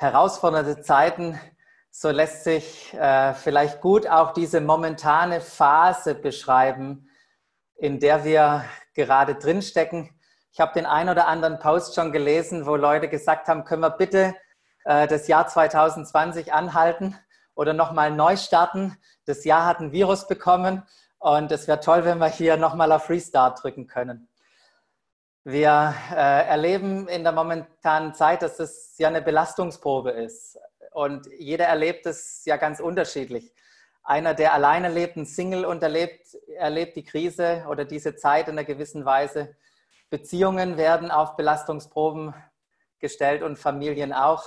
herausfordernde Zeiten, so lässt sich äh, vielleicht gut auch diese momentane Phase beschreiben, in der wir gerade drinstecken. Ich habe den einen oder anderen Post schon gelesen, wo Leute gesagt haben, können wir bitte äh, das Jahr 2020 anhalten oder nochmal neu starten. Das Jahr hat ein Virus bekommen und es wäre toll, wenn wir hier nochmal auf Restart drücken können. Wir äh, erleben in der momentanen Zeit, dass es ja eine Belastungsprobe ist. Und jeder erlebt es ja ganz unterschiedlich. Einer, der alleine lebt, ein Single und erlebt, erlebt die Krise oder diese Zeit in einer gewissen Weise. Beziehungen werden auf Belastungsproben gestellt und Familien auch.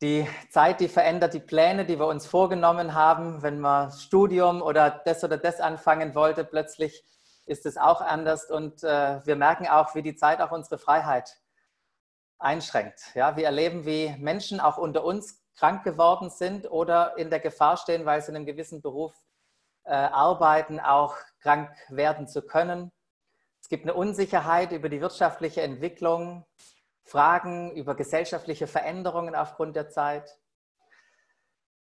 Die Zeit, die verändert die Pläne, die wir uns vorgenommen haben. Wenn man Studium oder das oder das anfangen wollte, plötzlich ist es auch anders. Und äh, wir merken auch, wie die Zeit auch unsere Freiheit einschränkt. Ja, wir erleben, wie Menschen auch unter uns krank geworden sind oder in der Gefahr stehen, weil sie in einem gewissen Beruf äh, arbeiten, auch krank werden zu können. Es gibt eine Unsicherheit über die wirtschaftliche Entwicklung. Fragen über gesellschaftliche Veränderungen aufgrund der Zeit.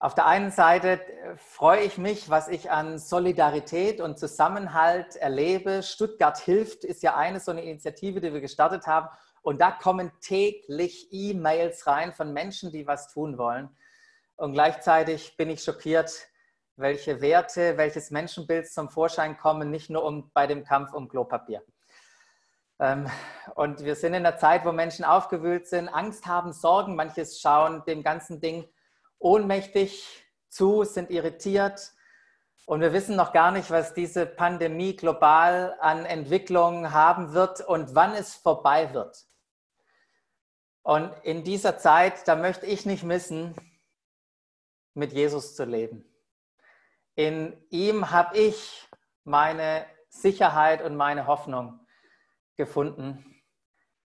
Auf der einen Seite äh, freue ich mich, was ich an Solidarität und Zusammenhalt erlebe. Stuttgart hilft ist ja eine so eine Initiative, die wir gestartet haben. Und da kommen täglich E-Mails rein von Menschen, die was tun wollen. Und gleichzeitig bin ich schockiert, welche Werte, welches Menschenbild zum Vorschein kommen, nicht nur um, bei dem Kampf um Klopapier. Ähm, und wir sind in einer Zeit, wo Menschen aufgewühlt sind, Angst haben, Sorgen. Manches schauen dem ganzen Ding ohnmächtig zu, sind irritiert. Und wir wissen noch gar nicht, was diese Pandemie global an Entwicklungen haben wird und wann es vorbei wird. Und in dieser Zeit, da möchte ich nicht missen, mit Jesus zu leben. In ihm habe ich meine Sicherheit und meine Hoffnung gefunden.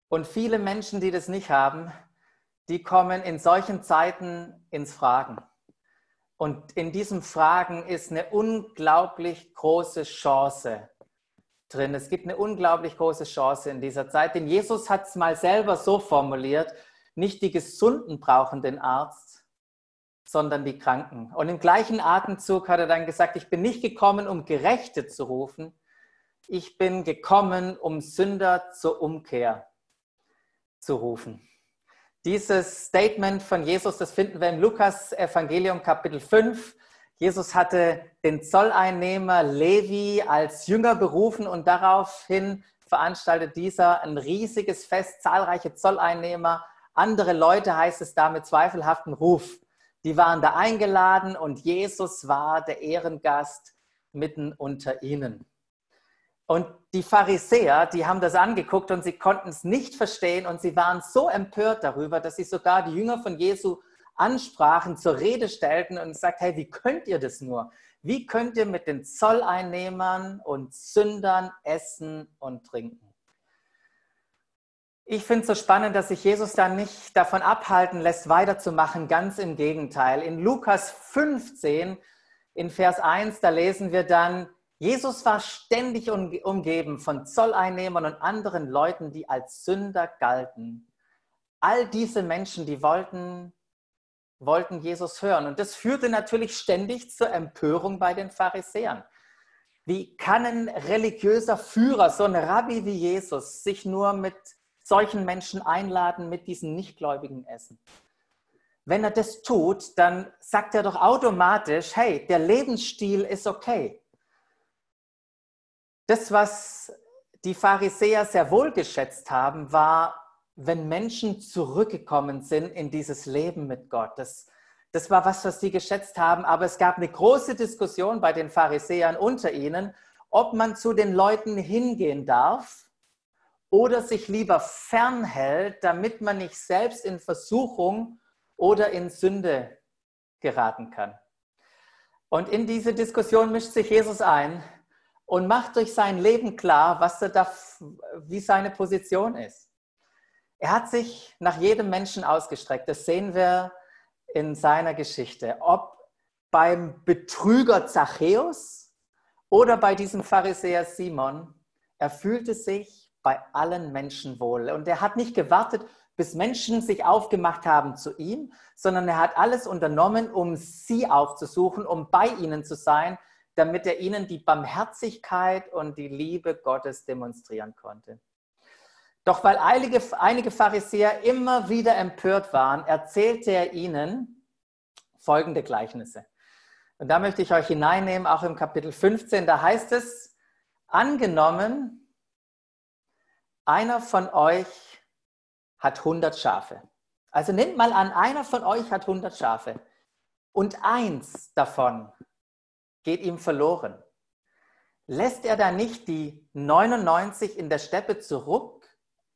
Und viele Menschen, die das nicht haben, die kommen in solchen Zeiten ins Fragen. Und in diesem Fragen ist eine unglaublich große Chance drin. Es gibt eine unglaublich große Chance in dieser Zeit. Denn Jesus hat es mal selber so formuliert, nicht die Gesunden brauchen den Arzt, sondern die Kranken. Und im gleichen Atemzug hat er dann gesagt, ich bin nicht gekommen, um Gerechte zu rufen, ich bin gekommen, um Sünder zur Umkehr zu rufen. Dieses Statement von Jesus, das finden wir im Lukas Evangelium Kapitel 5. Jesus hatte den Zolleinnehmer Levi als Jünger berufen und daraufhin veranstaltet dieser ein riesiges Fest, zahlreiche Zolleinnehmer, andere Leute heißt es da mit zweifelhaftem Ruf. Die waren da eingeladen und Jesus war der Ehrengast mitten unter ihnen. Und die Pharisäer, die haben das angeguckt und sie konnten es nicht verstehen und sie waren so empört darüber, dass sie sogar die Jünger von Jesu ansprachen, zur Rede stellten und sagt, hey, wie könnt ihr das nur? Wie könnt ihr mit den Zolleinnehmern und Sündern essen und trinken? Ich finde es so spannend, dass sich Jesus da nicht davon abhalten lässt, weiterzumachen. Ganz im Gegenteil. In Lukas 15, in Vers 1, da lesen wir dann, Jesus war ständig umgeben von Zolleinnehmern und anderen Leuten, die als Sünder galten. All diese Menschen, die wollten, wollten Jesus hören. Und das führte natürlich ständig zur Empörung bei den Pharisäern. Wie kann ein religiöser Führer, so ein Rabbi wie Jesus, sich nur mit solchen Menschen einladen, mit diesen Nichtgläubigen essen? Wenn er das tut, dann sagt er doch automatisch, hey, der Lebensstil ist okay. Das, was die Pharisäer sehr wohl geschätzt haben, war, wenn Menschen zurückgekommen sind in dieses Leben mit Gott. Das, das war was, was sie geschätzt haben. Aber es gab eine große Diskussion bei den Pharisäern unter ihnen, ob man zu den Leuten hingehen darf oder sich lieber fernhält, damit man nicht selbst in Versuchung oder in Sünde geraten kann. Und in diese Diskussion mischt sich Jesus ein und macht durch sein Leben klar, was er da, wie seine Position ist. Er hat sich nach jedem Menschen ausgestreckt. Das sehen wir in seiner Geschichte. Ob beim Betrüger Zachäus oder bei diesem Pharisäer Simon, er fühlte sich bei allen Menschen wohl. Und er hat nicht gewartet, bis Menschen sich aufgemacht haben zu ihm, sondern er hat alles unternommen, um sie aufzusuchen, um bei ihnen zu sein, damit er ihnen die Barmherzigkeit und die Liebe Gottes demonstrieren konnte. Doch weil einige, einige Pharisäer immer wieder empört waren, erzählte er ihnen folgende Gleichnisse. Und da möchte ich euch hineinnehmen, auch im Kapitel 15, da heißt es, angenommen, einer von euch hat 100 Schafe. Also nehmt mal an, einer von euch hat 100 Schafe und eins davon geht ihm verloren. Lässt er da nicht die 99 in der Steppe zurück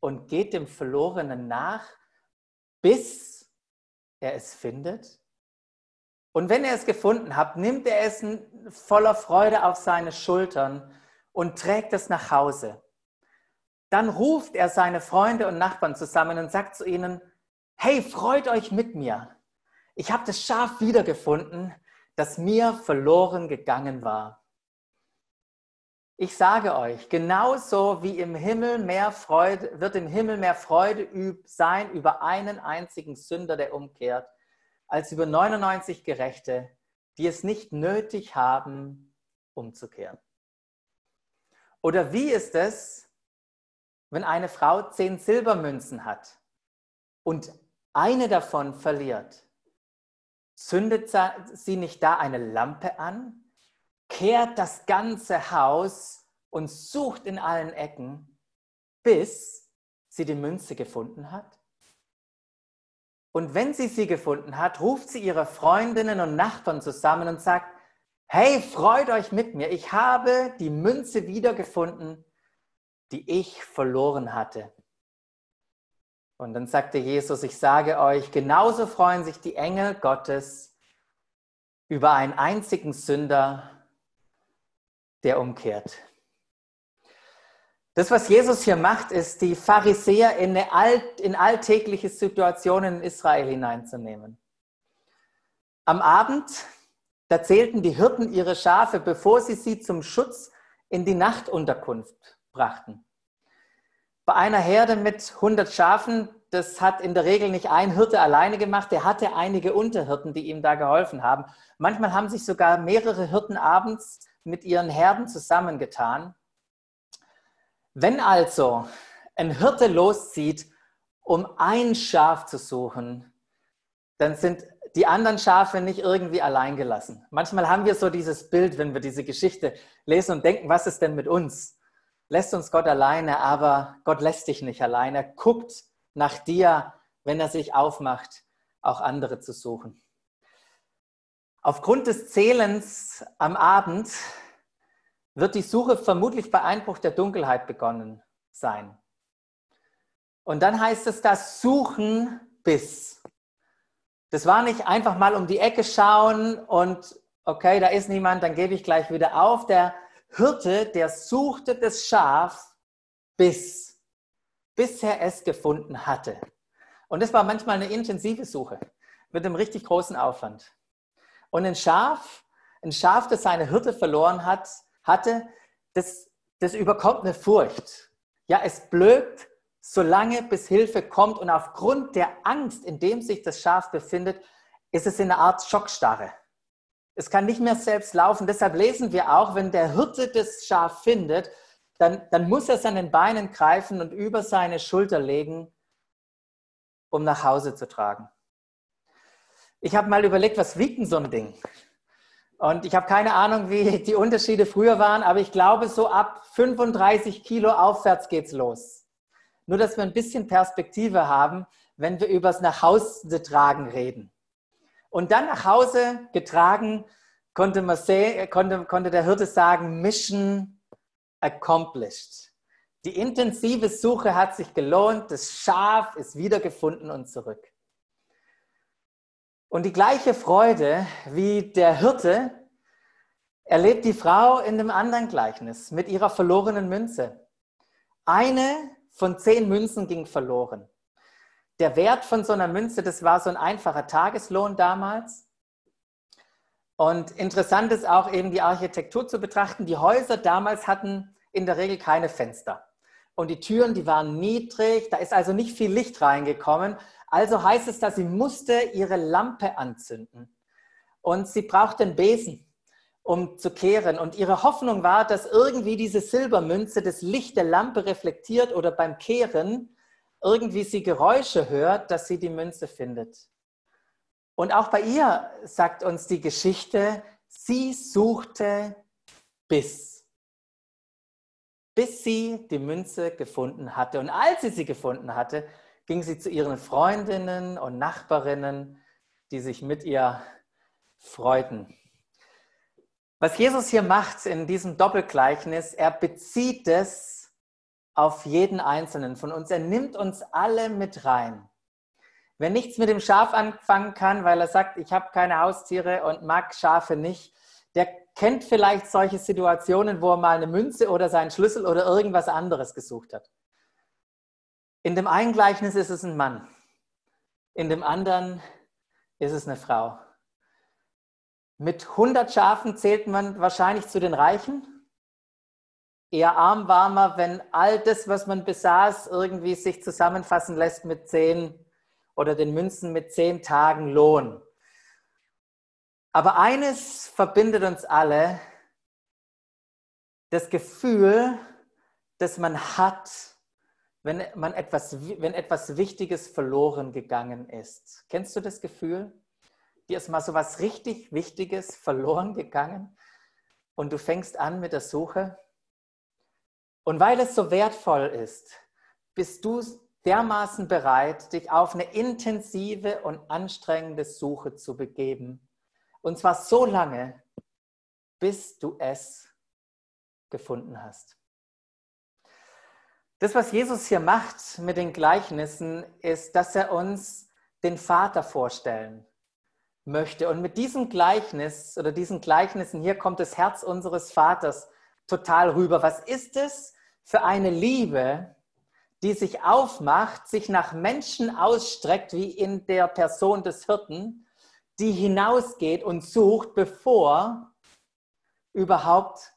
und geht dem Verlorenen nach, bis er es findet? Und wenn er es gefunden hat, nimmt er es voller Freude auf seine Schultern und trägt es nach Hause. Dann ruft er seine Freunde und Nachbarn zusammen und sagt zu ihnen, hey, freut euch mit mir. Ich habe das Schaf wiedergefunden, das mir verloren gegangen war. Ich sage euch, genauso wie im Himmel mehr Freude, wird im Himmel mehr Freude sein über einen einzigen Sünder, der umkehrt, als über 99 Gerechte, die es nicht nötig haben, umzukehren. Oder wie ist es, wenn eine Frau zehn Silbermünzen hat und eine davon verliert? Zündet sie nicht da eine Lampe an, kehrt das ganze Haus und sucht in allen Ecken, bis sie die Münze gefunden hat? Und wenn sie sie gefunden hat, ruft sie ihre Freundinnen und Nachbarn zusammen und sagt, hey, freut euch mit mir, ich habe die Münze wiedergefunden, die ich verloren hatte. Und dann sagte Jesus, ich sage euch, genauso freuen sich die Engel Gottes über einen einzigen Sünder, der umkehrt. Das, was Jesus hier macht, ist, die Pharisäer in, alt, in alltägliche Situationen in Israel hineinzunehmen. Am Abend, da zählten die Hirten ihre Schafe, bevor sie sie zum Schutz in die Nachtunterkunft brachten. Bei einer Herde mit 100 Schafen, das hat in der Regel nicht ein Hirte alleine gemacht, der hatte einige Unterhirten, die ihm da geholfen haben. Manchmal haben sich sogar mehrere Hirten abends mit ihren Herden zusammengetan wenn also ein Hirte loszieht, um ein Schaf zu suchen, dann sind die anderen Schafe nicht irgendwie allein gelassen. Manchmal haben wir so dieses Bild, wenn wir diese Geschichte lesen und denken, was ist denn mit uns? Lässt uns Gott alleine, aber Gott lässt dich nicht alleine. Er guckt nach dir, wenn er sich aufmacht, auch andere zu suchen. Aufgrund des Zählens am Abend wird die Suche vermutlich bei Einbruch der Dunkelheit begonnen sein. Und dann heißt es das Suchen bis. Das war nicht einfach mal um die Ecke schauen und okay, da ist niemand, dann gebe ich gleich wieder auf. Der Hirte, der suchte das Schaf bis, bis er es gefunden hatte. Und das war manchmal eine intensive Suche mit einem richtig großen Aufwand. Und ein Schaf, ein Schaf, das seine Hirte verloren hat, hatte, das, das überkommt eine Furcht. Ja, es blökt so lange, bis Hilfe kommt und aufgrund der Angst, in dem sich das Schaf befindet, ist es in einer Art Schockstarre. Es kann nicht mehr selbst laufen. Deshalb lesen wir auch, wenn der Hirte das Schaf findet, dann, dann muss er seinen Beinen greifen und über seine Schulter legen, um nach Hause zu tragen. Ich habe mal überlegt, was wiegt denn so ein Ding? Und ich habe keine Ahnung, wie die Unterschiede früher waren, aber ich glaube, so ab 35 Kilo aufwärts geht's los. Nur, dass wir ein bisschen Perspektive haben, wenn wir über das Nachhause tragen reden. Und dann nach Hause getragen, konnte, sehen, konnte, konnte der Hirte sagen, Mission accomplished. Die intensive Suche hat sich gelohnt, das Schaf ist wiedergefunden und zurück. Und die gleiche Freude wie der Hirte erlebt die Frau in dem anderen Gleichnis mit ihrer verlorenen Münze. Eine von zehn Münzen ging verloren. Der Wert von so einer Münze, das war so ein einfacher Tageslohn damals. Und interessant ist auch eben die Architektur zu betrachten. Die Häuser damals hatten in der Regel keine Fenster. und die Türen, die waren niedrig, da ist also nicht viel Licht reingekommen. Also heißt es, dass sie musste ihre Lampe anzünden und sie brauchte einen Besen, um zu kehren. Und ihre Hoffnung war, dass irgendwie diese Silbermünze das Licht der Lampe reflektiert oder beim Kehren irgendwie sie Geräusche hört, dass sie die Münze findet. Und auch bei ihr sagt uns die Geschichte, sie suchte bis, bis sie die Münze gefunden hatte. Und als sie sie gefunden hatte, ging sie zu ihren Freundinnen und Nachbarinnen, die sich mit ihr freuten. Was Jesus hier macht in diesem Doppelgleichnis, er bezieht es auf jeden Einzelnen von uns. Er nimmt uns alle mit rein. Wer nichts mit dem Schaf anfangen kann, weil er sagt, ich habe keine Haustiere und mag Schafe nicht, der kennt vielleicht solche Situationen, wo er mal eine Münze oder seinen Schlüssel oder irgendwas anderes gesucht hat. In dem einen Gleichnis ist es ein Mann, in dem anderen ist es eine Frau. Mit 100 Schafen zählt man wahrscheinlich zu den Reichen. Eher arm war man, wenn all das, was man besaß, irgendwie sich zusammenfassen lässt mit 10 oder den Münzen mit 10 Tagen Lohn. Aber eines verbindet uns alle, das Gefühl, das man hat, wenn, man etwas, wenn etwas Wichtiges verloren gegangen ist. Kennst du das Gefühl? Dir ist mal so was richtig Wichtiges verloren gegangen und du fängst an mit der Suche. Und weil es so wertvoll ist, bist du dermaßen bereit, dich auf eine intensive und anstrengende Suche zu begeben. Und zwar so lange, bis du es gefunden hast. Das, was Jesus hier macht mit den Gleichnissen, ist, dass er uns den Vater vorstellen möchte. Und mit diesem Gleichnis oder diesen Gleichnissen hier kommt das Herz unseres Vaters total rüber. Was ist es für eine Liebe, die sich aufmacht, sich nach Menschen ausstreckt, wie in der Person des Hirten, die hinausgeht und sucht, bevor überhaupt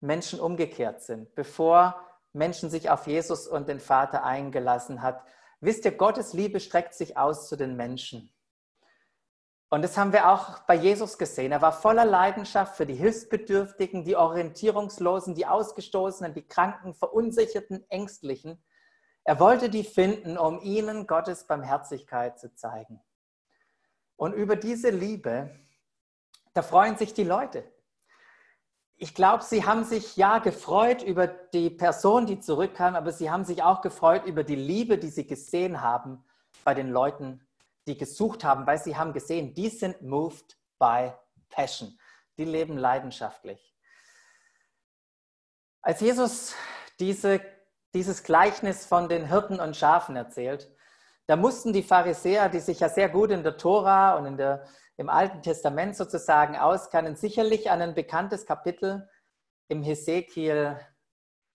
Menschen umgekehrt sind, bevor Menschen sich auf Jesus und den Vater eingelassen hat. Wisst ihr, Gottes Liebe streckt sich aus zu den Menschen. Und das haben wir auch bei Jesus gesehen. Er war voller Leidenschaft für die Hilfsbedürftigen, die Orientierungslosen, die Ausgestoßenen, die Kranken, Verunsicherten, Ängstlichen. Er wollte die finden, um ihnen Gottes Barmherzigkeit zu zeigen. Und über diese Liebe, da freuen sich die Leute. Ich glaube, sie haben sich ja gefreut über die Person, die zurückkam, aber sie haben sich auch gefreut über die Liebe, die sie gesehen haben bei den Leuten, die gesucht haben, weil sie haben gesehen, die sind moved by passion. Die leben leidenschaftlich. Als Jesus diese, dieses Gleichnis von den Hirten und Schafen erzählt, da mussten die Pharisäer, die sich ja sehr gut in der Tora und in der, im Alten Testament sozusagen auskennen, sicherlich an ein bekanntes Kapitel im Hesekiel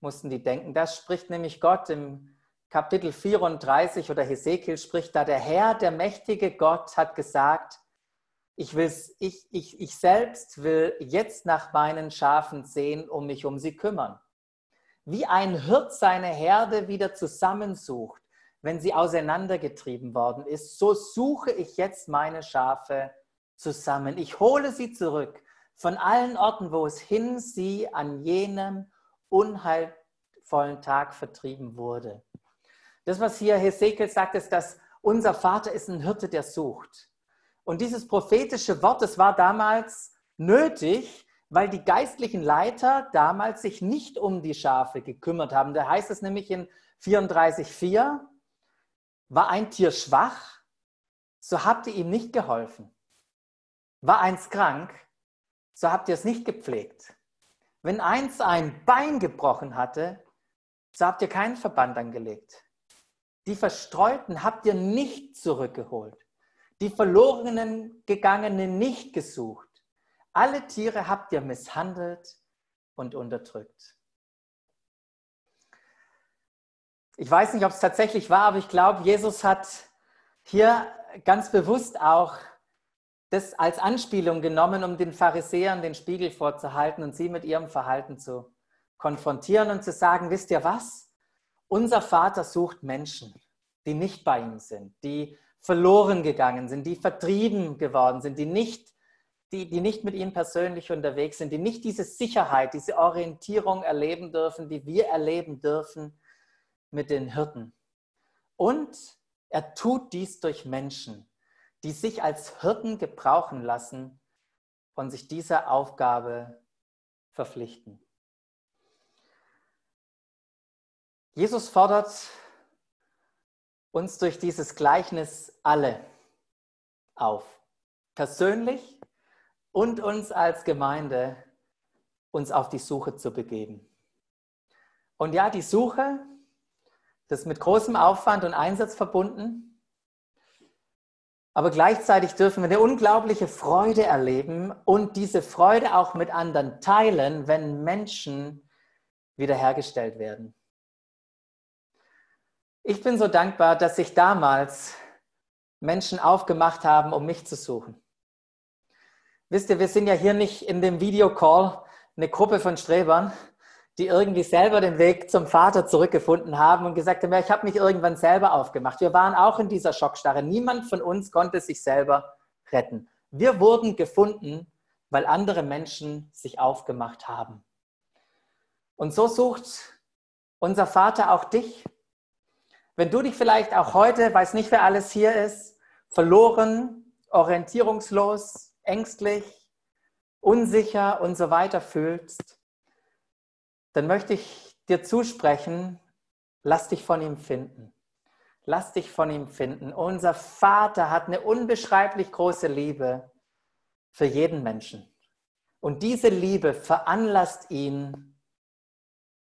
mussten die denken. Das spricht nämlich Gott im Kapitel 34 oder Hesekiel spricht da, der Herr, der mächtige Gott hat gesagt, ich, will's, ich, ich, ich selbst will jetzt nach meinen Schafen sehen und mich um sie kümmern. Wie ein Hirt seine Herde wieder zusammensucht, wenn sie auseinandergetrieben worden ist, so suche ich jetzt meine Schafe zusammen. Ich hole sie zurück von allen Orten, wo es hin sie an jenem unheilvollen Tag vertrieben wurde. Das, was hier Hesekiel sagt, ist, dass unser Vater ist ein Hirte, der sucht. Und dieses prophetische Wort, das war damals nötig, weil die geistlichen Leiter damals sich nicht um die Schafe gekümmert haben. Da heißt es nämlich in 34,4, war ein Tier schwach, so habt ihr ihm nicht geholfen. War eins krank, so habt ihr es nicht gepflegt. Wenn eins ein Bein gebrochen hatte, so habt ihr keinen Verband angelegt. Die Verstreuten habt ihr nicht zurückgeholt. Die verlorenen Gegangenen nicht gesucht. Alle Tiere habt ihr misshandelt und unterdrückt. Ich weiß nicht, ob es tatsächlich war, aber ich glaube, Jesus hat hier ganz bewusst auch das als Anspielung genommen, um den Pharisäern den Spiegel vorzuhalten und sie mit ihrem Verhalten zu konfrontieren und zu sagen, wisst ihr was? Unser Vater sucht Menschen, die nicht bei ihm sind, die verloren gegangen sind, die vertrieben geworden sind, die nicht, die, die nicht mit ihm persönlich unterwegs sind, die nicht diese Sicherheit, diese Orientierung erleben dürfen, die wir erleben dürfen mit den Hirten. Und er tut dies durch Menschen, die sich als Hirten gebrauchen lassen und sich dieser Aufgabe verpflichten. Jesus fordert uns durch dieses Gleichnis alle auf, persönlich und uns als Gemeinde, uns auf die Suche zu begeben. Und ja, die Suche, das ist mit großem Aufwand und Einsatz verbunden. Aber gleichzeitig dürfen wir eine unglaubliche Freude erleben und diese Freude auch mit anderen teilen, wenn Menschen wiederhergestellt werden. Ich bin so dankbar, dass sich damals Menschen aufgemacht haben, um mich zu suchen. Wisst ihr, wir sind ja hier nicht in dem Videocall eine Gruppe von Strebern, die irgendwie selber den Weg zum Vater zurückgefunden haben und gesagt haben, ja, ich habe mich irgendwann selber aufgemacht. Wir waren auch in dieser Schockstarre. Niemand von uns konnte sich selber retten. Wir wurden gefunden, weil andere Menschen sich aufgemacht haben. Und so sucht unser Vater auch dich. Wenn du dich vielleicht auch heute, weiß nicht, wer alles hier ist, verloren, orientierungslos, ängstlich, unsicher und so weiter fühlst, dann möchte ich dir zusprechen, lass dich von ihm finden. Lass dich von ihm finden. Unser Vater hat eine unbeschreiblich große Liebe für jeden Menschen. Und diese Liebe veranlasst ihn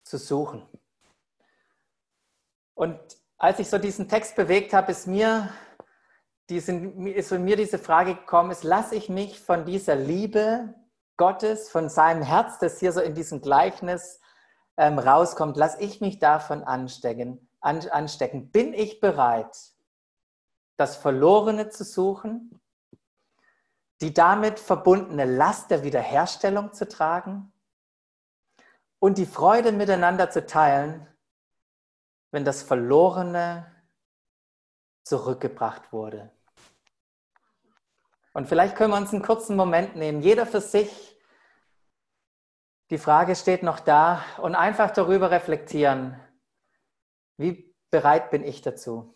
zu suchen. Und als ich so diesen Text bewegt habe, ist mir, diesen, ist mir diese Frage gekommen, ist, lasse ich mich von dieser Liebe Gottes, von seinem Herz, das hier so in diesem Gleichnis ähm, rauskommt, lasse ich mich davon anstecken, an, anstecken. Bin ich bereit, das Verlorene zu suchen, die damit verbundene Last der Wiederherstellung zu tragen und die Freude miteinander zu teilen, wenn das Verlorene zurückgebracht wurde. Und vielleicht können wir uns einen kurzen Moment nehmen, jeder für sich die Frage steht noch da und einfach darüber reflektieren, wie bereit bin ich dazu?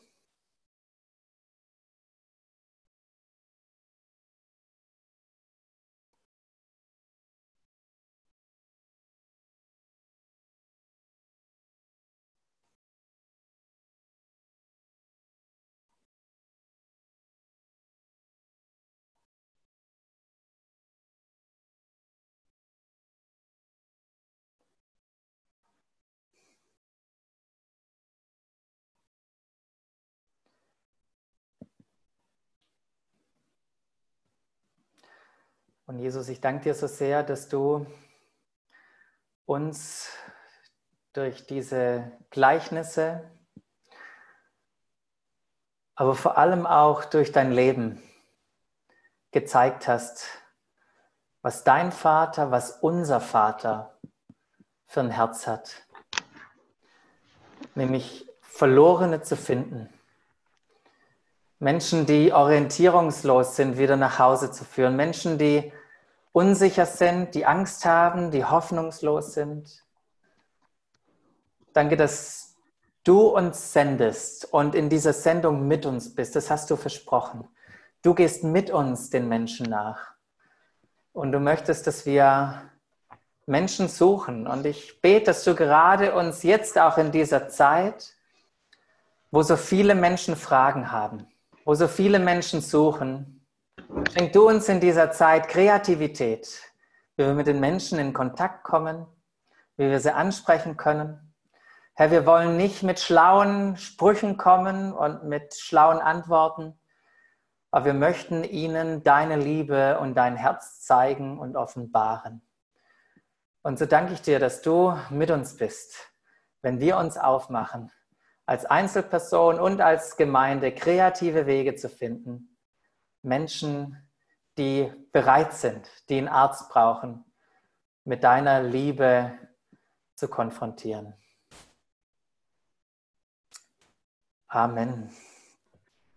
Und Jesus, ich danke dir so sehr, dass du uns durch diese Gleichnisse, aber vor allem auch durch dein Leben gezeigt hast, was dein Vater, was unser Vater für ein Herz hat. Nämlich Verlorene zu finden Menschen, die orientierungslos sind, wieder nach Hause zu führen. Menschen, die unsicher sind, die Angst haben, die hoffnungslos sind. Danke, dass du uns sendest und in dieser Sendung mit uns bist. Das hast du versprochen. Du gehst mit uns den Menschen nach. Und du möchtest, dass wir Menschen suchen. Und ich bete, dass du gerade uns jetzt auch in dieser Zeit, wo so viele Menschen Fragen haben, wo so viele Menschen suchen, schenk du uns in dieser Zeit Kreativität, wie wir mit den Menschen in Kontakt kommen, wie wir sie ansprechen können. Herr, wir wollen nicht mit schlauen Sprüchen kommen und mit schlauen Antworten, aber wir möchten ihnen deine Liebe und dein Herz zeigen und offenbaren. Und so danke ich dir, dass du mit uns bist, wenn wir uns aufmachen als Einzelperson und als Gemeinde kreative Wege zu finden. Menschen, die bereit sind, die einen Arzt brauchen, mit deiner Liebe zu konfrontieren. Amen.